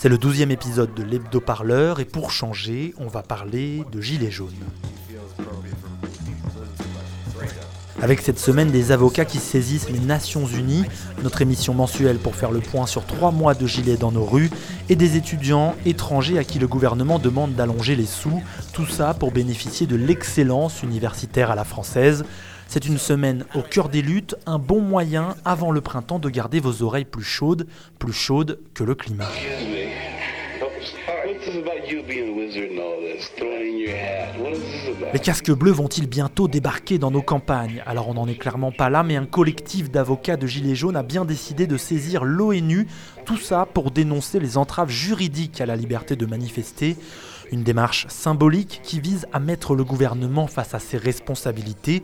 C'est le douzième épisode de l'hebdo-parleur et pour changer, on va parler de Gilets jaunes. Avec cette semaine des avocats qui saisissent les Nations Unies, notre émission mensuelle pour faire le point sur trois mois de gilets dans nos rues, et des étudiants étrangers à qui le gouvernement demande d'allonger les sous, tout ça pour bénéficier de l'excellence universitaire à la française. C'est une semaine au cœur des luttes, un bon moyen avant le printemps de garder vos oreilles plus chaudes, plus chaudes que le climat. Les casques bleus vont-ils bientôt débarquer dans nos campagnes? Alors on n'en est clairement pas là, mais un collectif d'avocats de Gilets jaunes a bien décidé de saisir l'ONU, tout ça pour dénoncer les entraves juridiques à la liberté de manifester. Une démarche symbolique qui vise à mettre le gouvernement face à ses responsabilités.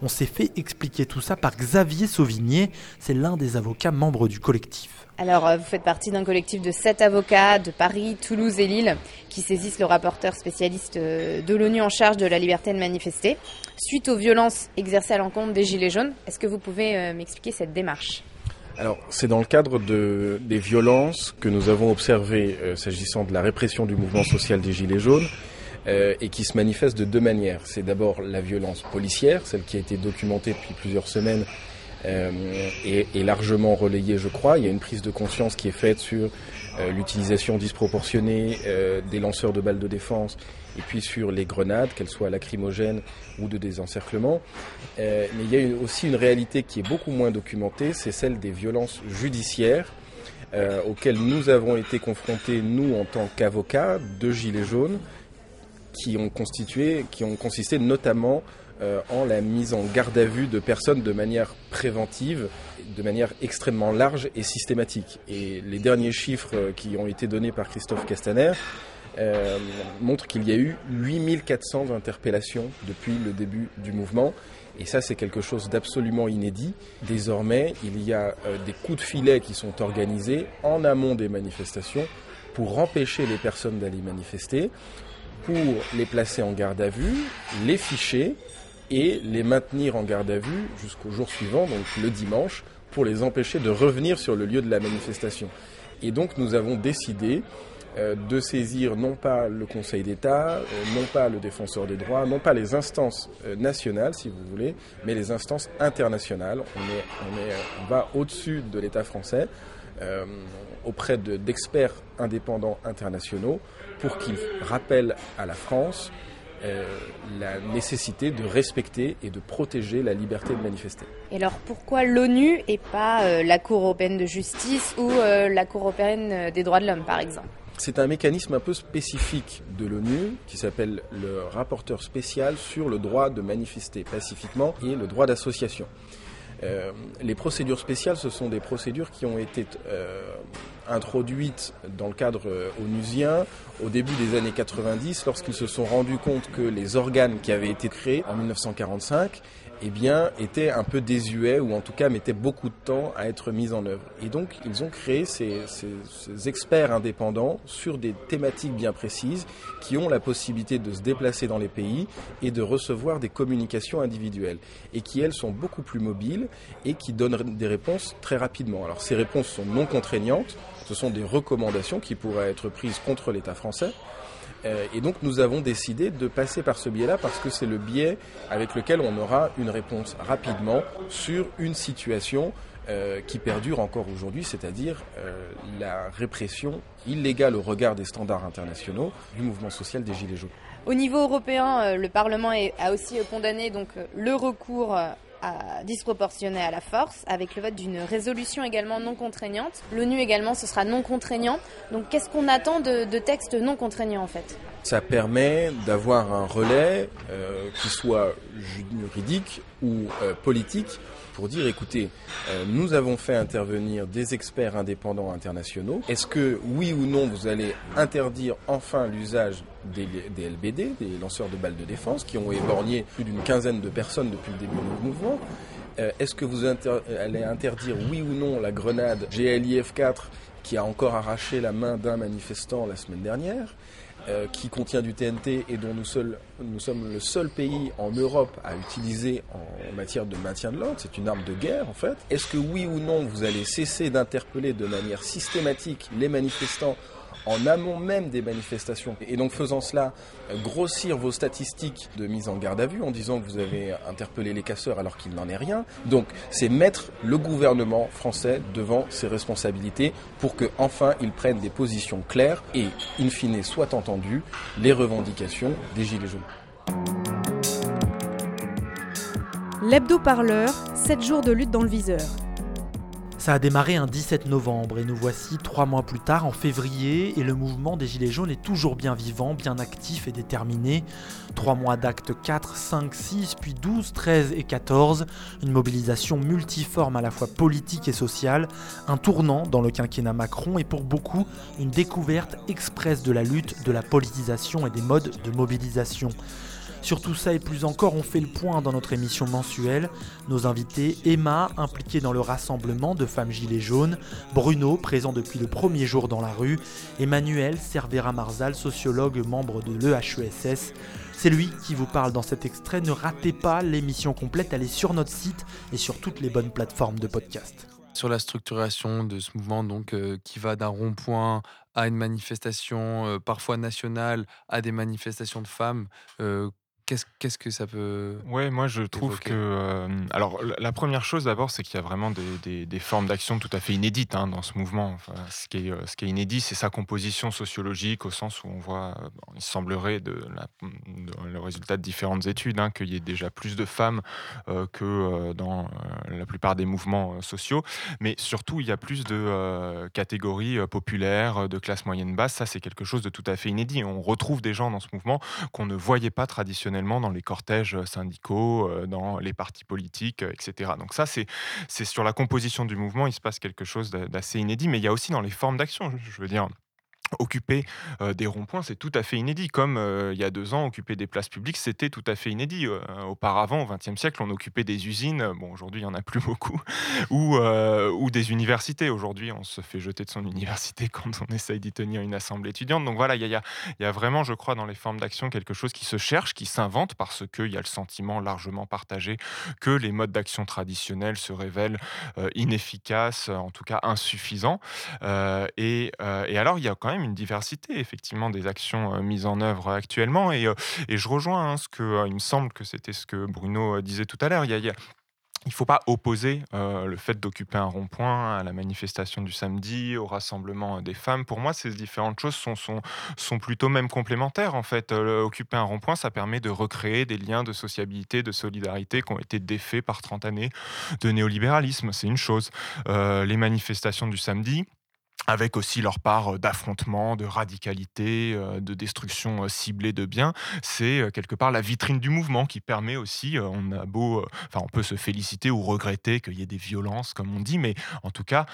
On s'est fait expliquer tout ça par Xavier Sauvigné, c'est l'un des avocats membres du collectif. Alors, euh, vous faites partie d'un collectif de sept avocats de Paris, Toulouse et Lille qui saisissent le rapporteur spécialiste euh, de l'ONU en charge de la liberté de manifester suite aux violences exercées à l'encontre des Gilets jaunes. Est-ce que vous pouvez euh, m'expliquer cette démarche? Alors, c'est dans le cadre de, des violences que nous avons observées s'agissant de la répression du mouvement social des Gilets jaunes euh, et qui se manifestent de deux manières. C'est d'abord la violence policière, celle qui a été documentée depuis plusieurs semaines euh, et, largement relayée, je crois. Il y a une prise de conscience qui est faite sur euh, l'utilisation disproportionnée des lanceurs de balles de défense et puis sur les grenades, qu'elles soient lacrymogènes ou de désencerclement. Mais il y a aussi une réalité qui est beaucoup moins documentée, c'est celle des violences judiciaires auxquelles nous avons été confrontés, nous, en tant qu'avocats de Gilets jaunes, qui ont constitué, qui ont consisté notamment euh, en la mise en garde à vue de personnes de manière préventive, de manière extrêmement large et systématique. Et les derniers chiffres qui ont été donnés par Christophe Castaner euh, montre qu'il y a eu 8400 interpellations depuis le début du mouvement. Et ça, c'est quelque chose d'absolument inédit. Désormais, il y a euh, des coups de filet qui sont organisés en amont des manifestations pour empêcher les personnes d'aller manifester, pour les placer en garde à vue, les ficher et les maintenir en garde à vue jusqu'au jour suivant, donc le dimanche, pour les empêcher de revenir sur le lieu de la manifestation. Et donc nous avons décidé euh, de saisir non pas le Conseil d'État, euh, non pas le défenseur des droits, non pas les instances euh, nationales, si vous voulez, mais les instances internationales. On, est, on, est, on va au-dessus de l'État français, auprès d'experts indépendants internationaux, pour qu'ils rappellent à la France la nécessité de respecter et de protéger la liberté de manifester. Et alors pourquoi l'ONU et pas la Cour européenne de justice ou la Cour européenne des droits de l'homme par exemple? C'est un mécanisme un peu spécifique de l'ONU qui s'appelle le rapporteur spécial sur le droit de manifester pacifiquement et le droit d'association. Euh, les procédures spéciales, ce sont des procédures qui ont été euh, introduites dans le cadre euh, onusien au début des années 90 lorsqu'ils se sont rendus compte que les organes qui avaient été créés en 1945 eh bien, étaient un peu désuets ou en tout cas mettaient beaucoup de temps à être mis en œuvre. Et donc, ils ont créé ces, ces, experts indépendants sur des thématiques bien précises qui ont la possibilité de se déplacer dans les pays et de recevoir des communications individuelles et qui, elles, sont beaucoup plus mobiles et qui donnent des réponses très rapidement. Alors, ces réponses sont non contraignantes, ce sont des recommandations qui pourraient être prises contre l'État français. Euh, et donc nous avons décidé de passer par ce biais-là parce que c'est le biais avec lequel on aura une réponse rapidement sur une situation euh, qui perdure encore aujourd'hui, c'est-à-dire euh, la répression illégale au regard des standards internationaux du mouvement social des Gilets jaunes. Au niveau européen, le Parlement a aussi condamné donc le recours disproportionné à la force, avec le vote d'une résolution également non contraignante. L'ONU également, ce sera non contraignant. Donc qu'est-ce qu'on attend de, de, textes non contraignants en fait? Ça permet d'avoir un relais euh, qui soit juridique ou euh, politique pour dire, écoutez, euh, nous avons fait intervenir des experts indépendants internationaux. Est-ce que, oui ou non, vous allez interdire enfin l'usage des, LBD, des lanceurs de balles de défense, qui ont éborgné plus d'une quinzaine de personnes depuis le début du mouvement? Euh, Est-ce que vous allez interdire, oui ou non, la grenade GLIF 4 qui a encore arraché la main d'un manifestant la semaine dernière? Euh, qui contient du TNT et dont nous, nous, sommes le seul pays en Europe à utiliser en matière de maintien de l'ordre. C'est une arme de guerre en fait. Est-ce que oui ou non vous allez cesser d'interpeller de manière systématique les manifestants en amont même des manifestations. Et donc faisant cela, grossir vos statistiques de mise en garde à vue en disant que vous avez interpellé les casseurs alors qu'il n'en est rien. Donc c'est mettre le gouvernement français devant ses responsabilités pour que enfin il prenne des positions claires et in fine soient entendues les revendications des Gilets jaunes. L'hebdo-parleur, 7 jours de lutte dans le viseur. Ça a démarré un 17 novembre et nous voici trois mois plus tard en février et le mouvement des Gilets jaunes est toujours bien vivant, bien actif et déterminé. Trois mois d'actes 4, 5, 6, puis 12, 13 et 14, une mobilisation multiforme à la fois politique et sociale, un tournant dans le quinquennat Macron et pour beaucoup une découverte expresse de la lutte, de la politisation et des modes de mobilisation. Sur tout ça et plus encore, on fait le point dans notre émission mensuelle. Nos invités, Emma, impliquée dans le rassemblement de femmes gilets jaunes, Bruno, présent depuis le premier jour dans la rue, Emmanuel Cervera Marzal, sociologue, membre de l'EHESS. C'est lui qui vous parle dans cet extrait. Ne ratez pas l'émission complète, elle est sur notre site et sur toutes les bonnes plateformes de podcast. Sur la structuration de ce mouvement, donc euh, qui va d'un rond-point à une manifestation, euh, parfois nationale, à des manifestations de femmes, euh, Qu'est-ce que ça peut. Ouais, moi je trouve que. Euh, alors, la première chose d'abord, c'est qu'il y a vraiment des, des, formes d'action tout à fait inédites hein, dans ce mouvement. ce, qui est, euh, ce qui est inédit, c'est sa composition sociologique, au sens où on voit, euh, il semblerait, de, le résultat de différentes études, hein, qu'il y ait déjà plus de femmes que dans la plupart des mouvements sociaux. Mais surtout, il y a plus de catégories populaires, de classe moyenne basse. Ça, c'est quelque chose de tout à fait inédit. On retrouve des gens dans ce mouvement qu'on ne voyait pas traditionnellement dans les cortèges euh, syndicaux, euh, dans les partis politiques, euh, etc. Donc ça, c'est sur la composition du mouvement, il se passe quelque chose d'assez inédit, mais il y a aussi dans les formes d'action, je veux dire. Occuper des ronds-points, c'est tout à fait inédit. Comme il y a deux ans, occuper des places publiques, c'était tout à fait inédit. auparavant, au XXe siècle, on occupait des usines, bon, aujourd'hui, il n'y en a plus beaucoup, ou, ou des universités. Aujourd'hui, on se fait jeter de son université quand on essaye d'y tenir une assemblée étudiante. Donc voilà, il y a, y a, vraiment, je crois, dans les formes d'action, quelque chose qui se cherche, qui s'invente, parce qu'il y a le sentiment largement partagé que les modes d'action traditionnels se révèlent inefficaces, en tout cas insuffisants. et, et alors, il y a quand même une diversité effectivement des actions mises en œuvre actuellement. Et, je rejoins hein, ce que il me semble que c'était ce que Bruno disait tout à l'heure. Il ne faut pas opposer le fait d'occuper un rond-point à la manifestation du samedi, au rassemblement des femmes. Pour moi, ces différentes choses sont plutôt même complémentaires. En fait, occuper un rond-point, ça permet de recréer des liens de sociabilité, de solidarité qui ont été défaits par 30 années de néolibéralisme. C'est une chose. les manifestations du samedi, avec aussi leur part euh, d'affrontement, de radicalité, euh, de destruction euh, ciblée de biens. C'est quelque part la vitrine du mouvement qui permet aussi, on a beau, enfin on peut se féliciter ou regretter qu'il y ait des violences, comme on dit, mais en tout cas,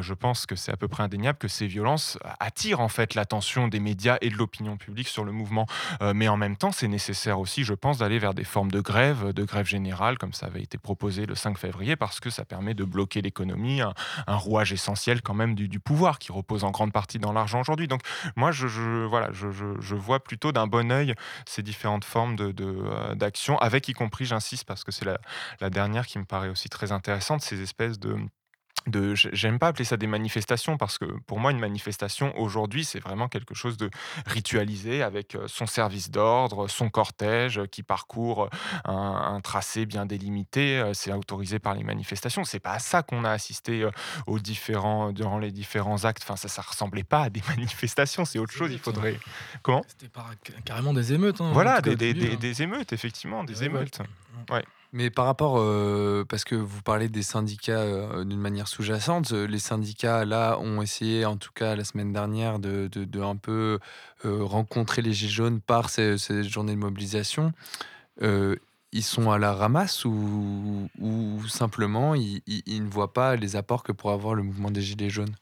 je pense que c'est à peu près indéniable que ces violences attirent en fait l'attention des médias et de l'opinion publique sur le mouvement. mais en même temps, c'est nécessaire aussi, je pense, d'aller vers des formes de grève, de grève générale, comme ça avait été proposé le 5 février, parce que ça permet de bloquer l'économie, un, rouage essentiel quand même du, du pouvoir qui repose en grande partie dans l'argent aujourd'hui. Donc moi, je, je, vois plutôt d'un bon oeil ces différentes formes de, d'action, avec y compris, j'insiste, parce que c'est la dernière qui me paraît aussi très intéressante, ces espèces de de j'aime pas appeler ça des manifestations parce que pour moi une manifestation aujourd'hui c'est vraiment quelque chose de ritualisé avec euh, son service d'ordre son cortège euh, qui parcourt euh, un, tracé bien délimité c'est autorisé par les manifestations. C'est pas à ça qu'on a assisté aux différents durant les différents actes. Enfin ça ça ressemblait pas à des manifestations c'est autre chose il faudrait comment? c'était carrément des émeutes hein, voilà des, des, des, émeutes effectivement des émeutes. Ouais mais par rapport, parce que vous parlez des syndicats d'une manière sous-jacente, les syndicats là ont essayé, en tout cas la semaine dernière, de, de, un peu rencontrer les Gilets jaunes par ces, journées de mobilisation. ils sont à la ramasse ou, ou simplement ils, ils, ne voient pas les apports que pourrait avoir le mouvement des Gilets jaunes?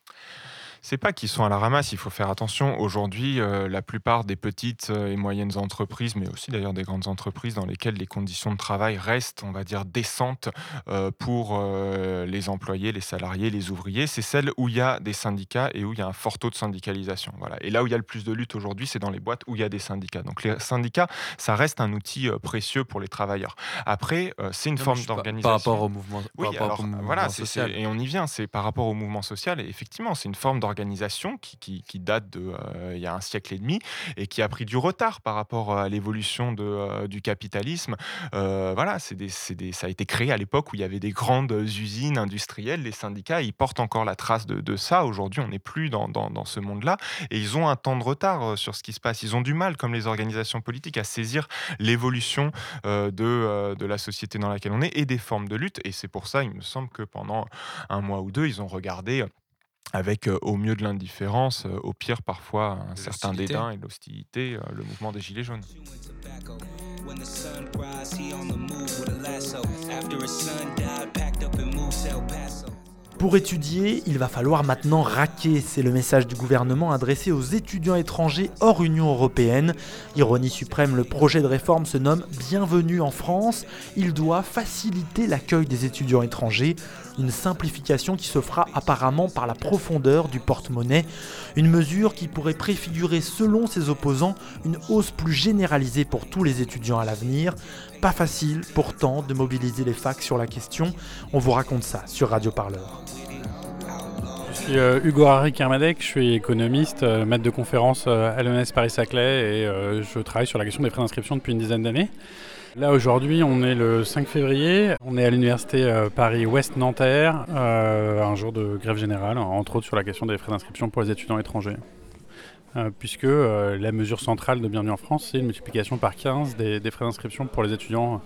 C'est pas qu'ils sont à la ramasse, il faut faire attention. Aujourd'hui, euh, la plupart des petites euh, et moyennes entreprises, mais aussi d'ailleurs des grandes entreprises dans lesquelles les conditions de travail restent, on va dire, décentes euh, pour les employés, les salariés, les ouvriers, c'est celles où il y a des syndicats et où il y a un fort taux de syndicalisation. Voilà. Et là où il y a le plus de lutte aujourd'hui, c'est dans les boîtes où il y a des syndicats. Donc les syndicats, ça reste un outil précieux pour les travailleurs. Après, c'est une forme d'organisation. Par rapport au mouvement, oui, alors, voilà, social. et on y vient, c'est par rapport au mouvement social. Et effectivement, c'est une forme d'organisation organisation qui, date de euh, il y a un siècle et demi et qui a pris du retard par rapport à l'évolution de, euh, du capitalisme. Euh, voilà, c'est des, des, ça a été créé à l'époque où il y avait des grandes usines industrielles. Les syndicats, ils portent encore la trace de, de ça. Aujourd'hui, on n'est plus dans, dans, dans ce monde-là et ils ont un temps de retard sur ce qui se passe. Ils ont du mal, comme les organisations politiques, à saisir l'évolution de, de la société dans laquelle on est et des formes de lutte. Et c'est pour ça, il me semble que pendant un mois ou deux, ils ont regardé avec au mieux de l'indifférence, au pire parfois un certain dédain et l'hostilité, le mouvement des Gilets jaunes. Pour étudier, il va falloir maintenant raquer. C'est le message du gouvernement adressé aux étudiants étrangers hors Union européenne. Ironie suprême, le projet de réforme se nomme Bienvenue en France. Il doit faciliter l'accueil des étudiants étrangers. Une simplification qui se fera apparemment par la profondeur du porte-monnaie. Une mesure qui pourrait préfigurer, selon ses opposants, une hausse plus généralisée pour tous les étudiants à l'avenir. Pas facile pourtant de mobiliser les facs sur la question. On vous raconte ça sur Radio Parleur. Je suis euh, Hugo Harry Kermadec, je suis économiste, euh, maître de conférence euh, à l'ENS Paris-Saclay et je travaille sur la question des frais d'inscription depuis une dizaine d'années. Là aujourd'hui on est le 5 février, on est à l'université Paris-Ouest Nanterre, un jour de grève générale, entre autres sur la question des frais d'inscription pour les étudiants étrangers. Puisque la mesure centrale de Bienvenue en France, c'est une multiplication par 15 des frais d'inscription pour les étudiants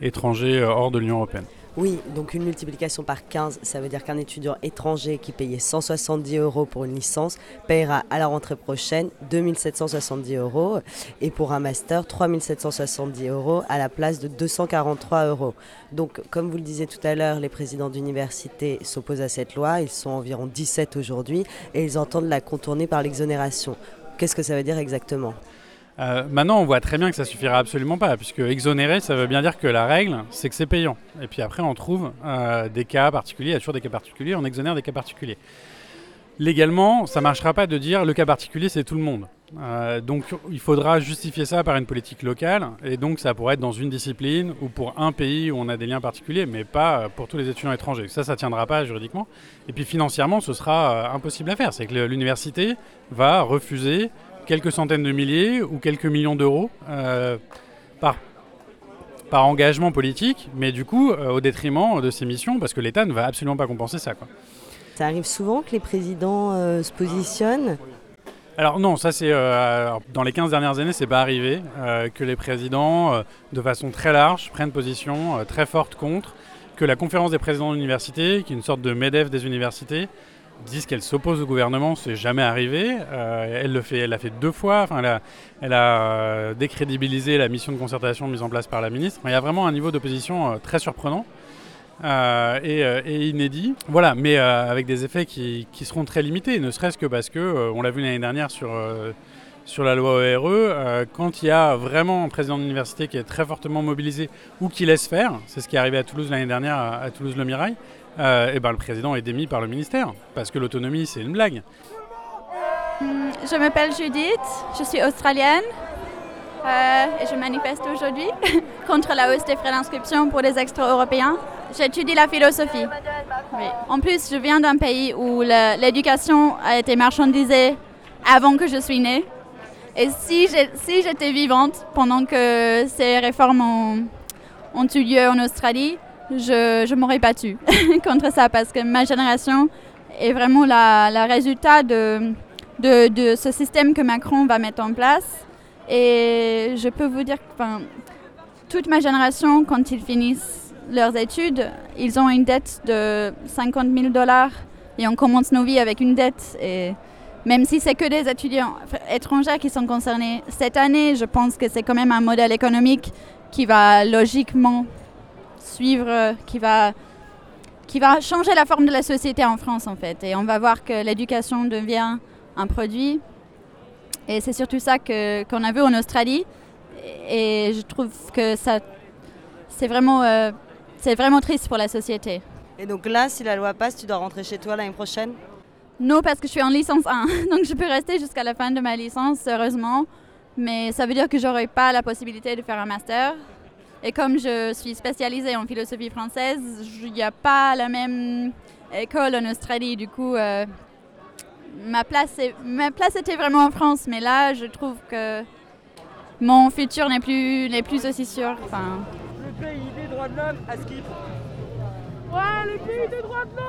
étrangers hors de l'Union européenne. Oui, donc une multiplication par 15, ça veut dire qu'un étudiant étranger qui payait 170 euros pour une licence payera à la rentrée prochaine 2770 euros et pour un master 3770 euros à la place de 243 euros. Donc comme vous le disiez tout à l'heure, les présidents d'université s'opposent à cette loi, ils sont environ 17 aujourd'hui et ils entendent la contourner par l'exonération. Qu'est-ce que ça veut dire exactement? Euh, maintenant, on voit très bien que ça suffira absolument pas, puisque exonérer, ça veut bien dire que la règle, c'est que c'est payant. Et puis après, on trouve euh, des cas particuliers, il y a toujours des cas particuliers, on exonère des cas particuliers. Légalement, ça ne marchera pas de dire le cas particulier, c'est tout le monde. Euh, donc il faudra justifier ça par une politique locale, et donc ça pourrait être dans une discipline ou pour un pays où on a des liens particuliers, mais pas pour tous les étudiants étrangers. Ça, ça ne tiendra pas juridiquement. Et puis financièrement, ce sera impossible à faire. C'est que l'université va refuser quelques centaines de milliers ou quelques millions d'euros euh, par, par engagement politique, mais du coup euh, au détriment de ses missions, parce que l'État ne va absolument pas compenser ça. Quoi. Ça arrive souvent que les présidents euh, se positionnent? Alors non, ça c'est dans les 15 dernières années, c'est pas arrivé que les présidents, de façon très large, prennent position très forte contre, que la conférence des présidents d'université, qui est une sorte de MEDEF des universités, disent qu'elle s'oppose au gouvernement, c'est jamais arrivé. Euh, elle le fait, elle l'a fait deux fois. Enfin, elle a, euh, décrédibilisé la mission de concertation mise en place par la ministre. Il y a vraiment un niveau d'opposition euh, très surprenant et, inédit. Voilà, mais avec des effets qui, seront très limités, ne serait-ce que parce que on l'a vu l'année dernière sur sur la loi ORE, quand il y a vraiment un président d'université qui est très fortement mobilisé ou qui laisse faire, c'est ce qui est arrivé à Toulouse l'année dernière à, à Toulouse-le-Mirail, euh, eh ben, le président est démis par le ministère, parce que l'autonomie, c'est une blague. Je m'appelle Judith, je suis australienne euh, et je manifeste aujourd'hui contre la hausse des frais d'inscription pour les extra-européens. J'étudie la philosophie. En plus, je viens d'un pays où l'éducation a été marchandisée avant que je suis née. Et si j'étais vivante pendant que ces réformes ont, ont eu lieu en Australie, je m'aurais pas tué contre ça parce que ma génération est vraiment le résultat de, de, ce système que Macron va mettre en place. Et je peux vous dire que toute ma génération, quand ils finissent leurs études, ils ont une dette de 50 000 dollars et on commence nos vies avec une dette. Et même si c'est que des étudiants étrangers qui sont concernés cette année, je pense que c'est quand même un modèle économique qui va logiquement suivre, qui va, qui va changer la forme de la société en France en fait. Et on va voir que l'éducation devient un produit. Et c'est surtout ça que, qu'on a vu en Australie. Et je trouve que ça, c'est vraiment, euh, c'est vraiment triste pour la société. Et donc là, si la loi passe, tu dois rentrer chez toi l'année prochaine? Non, parce que je suis en licence 1. Donc je peux rester jusqu'à la fin de ma licence, heureusement. Mais ça veut dire que j'aurai pas la possibilité de faire un master. Et comme je suis spécialisée en philosophie française, il n'y a pas la même école en Australie. Du coup, euh, ma, place est, ma place était vraiment en France. Mais là, je trouve que mon futur n'est plus, n'est plus aussi sûr. Enfin... Le pays des droits de l'homme à Skip. Ouais, le pays des droits de l'homme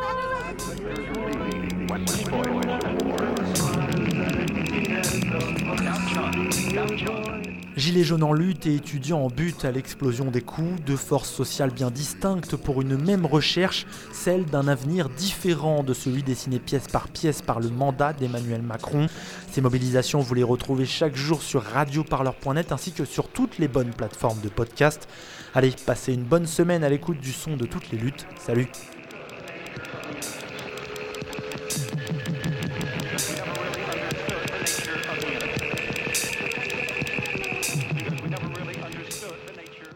Gilets jaunes en lutte et étudiants en but à l'explosion des coûts, deux forces sociales bien distinctes pour une même recherche, celle d'un avenir différent de celui dessiné pièce par pièce par le mandat d'Emmanuel Macron. Ces mobilisations, vous les retrouvez chaque jour sur radioparleur.net ainsi que sur toutes les bonnes plateformes de podcast. Allez, passez une bonne semaine à l'écoute du son de toutes les luttes. Salut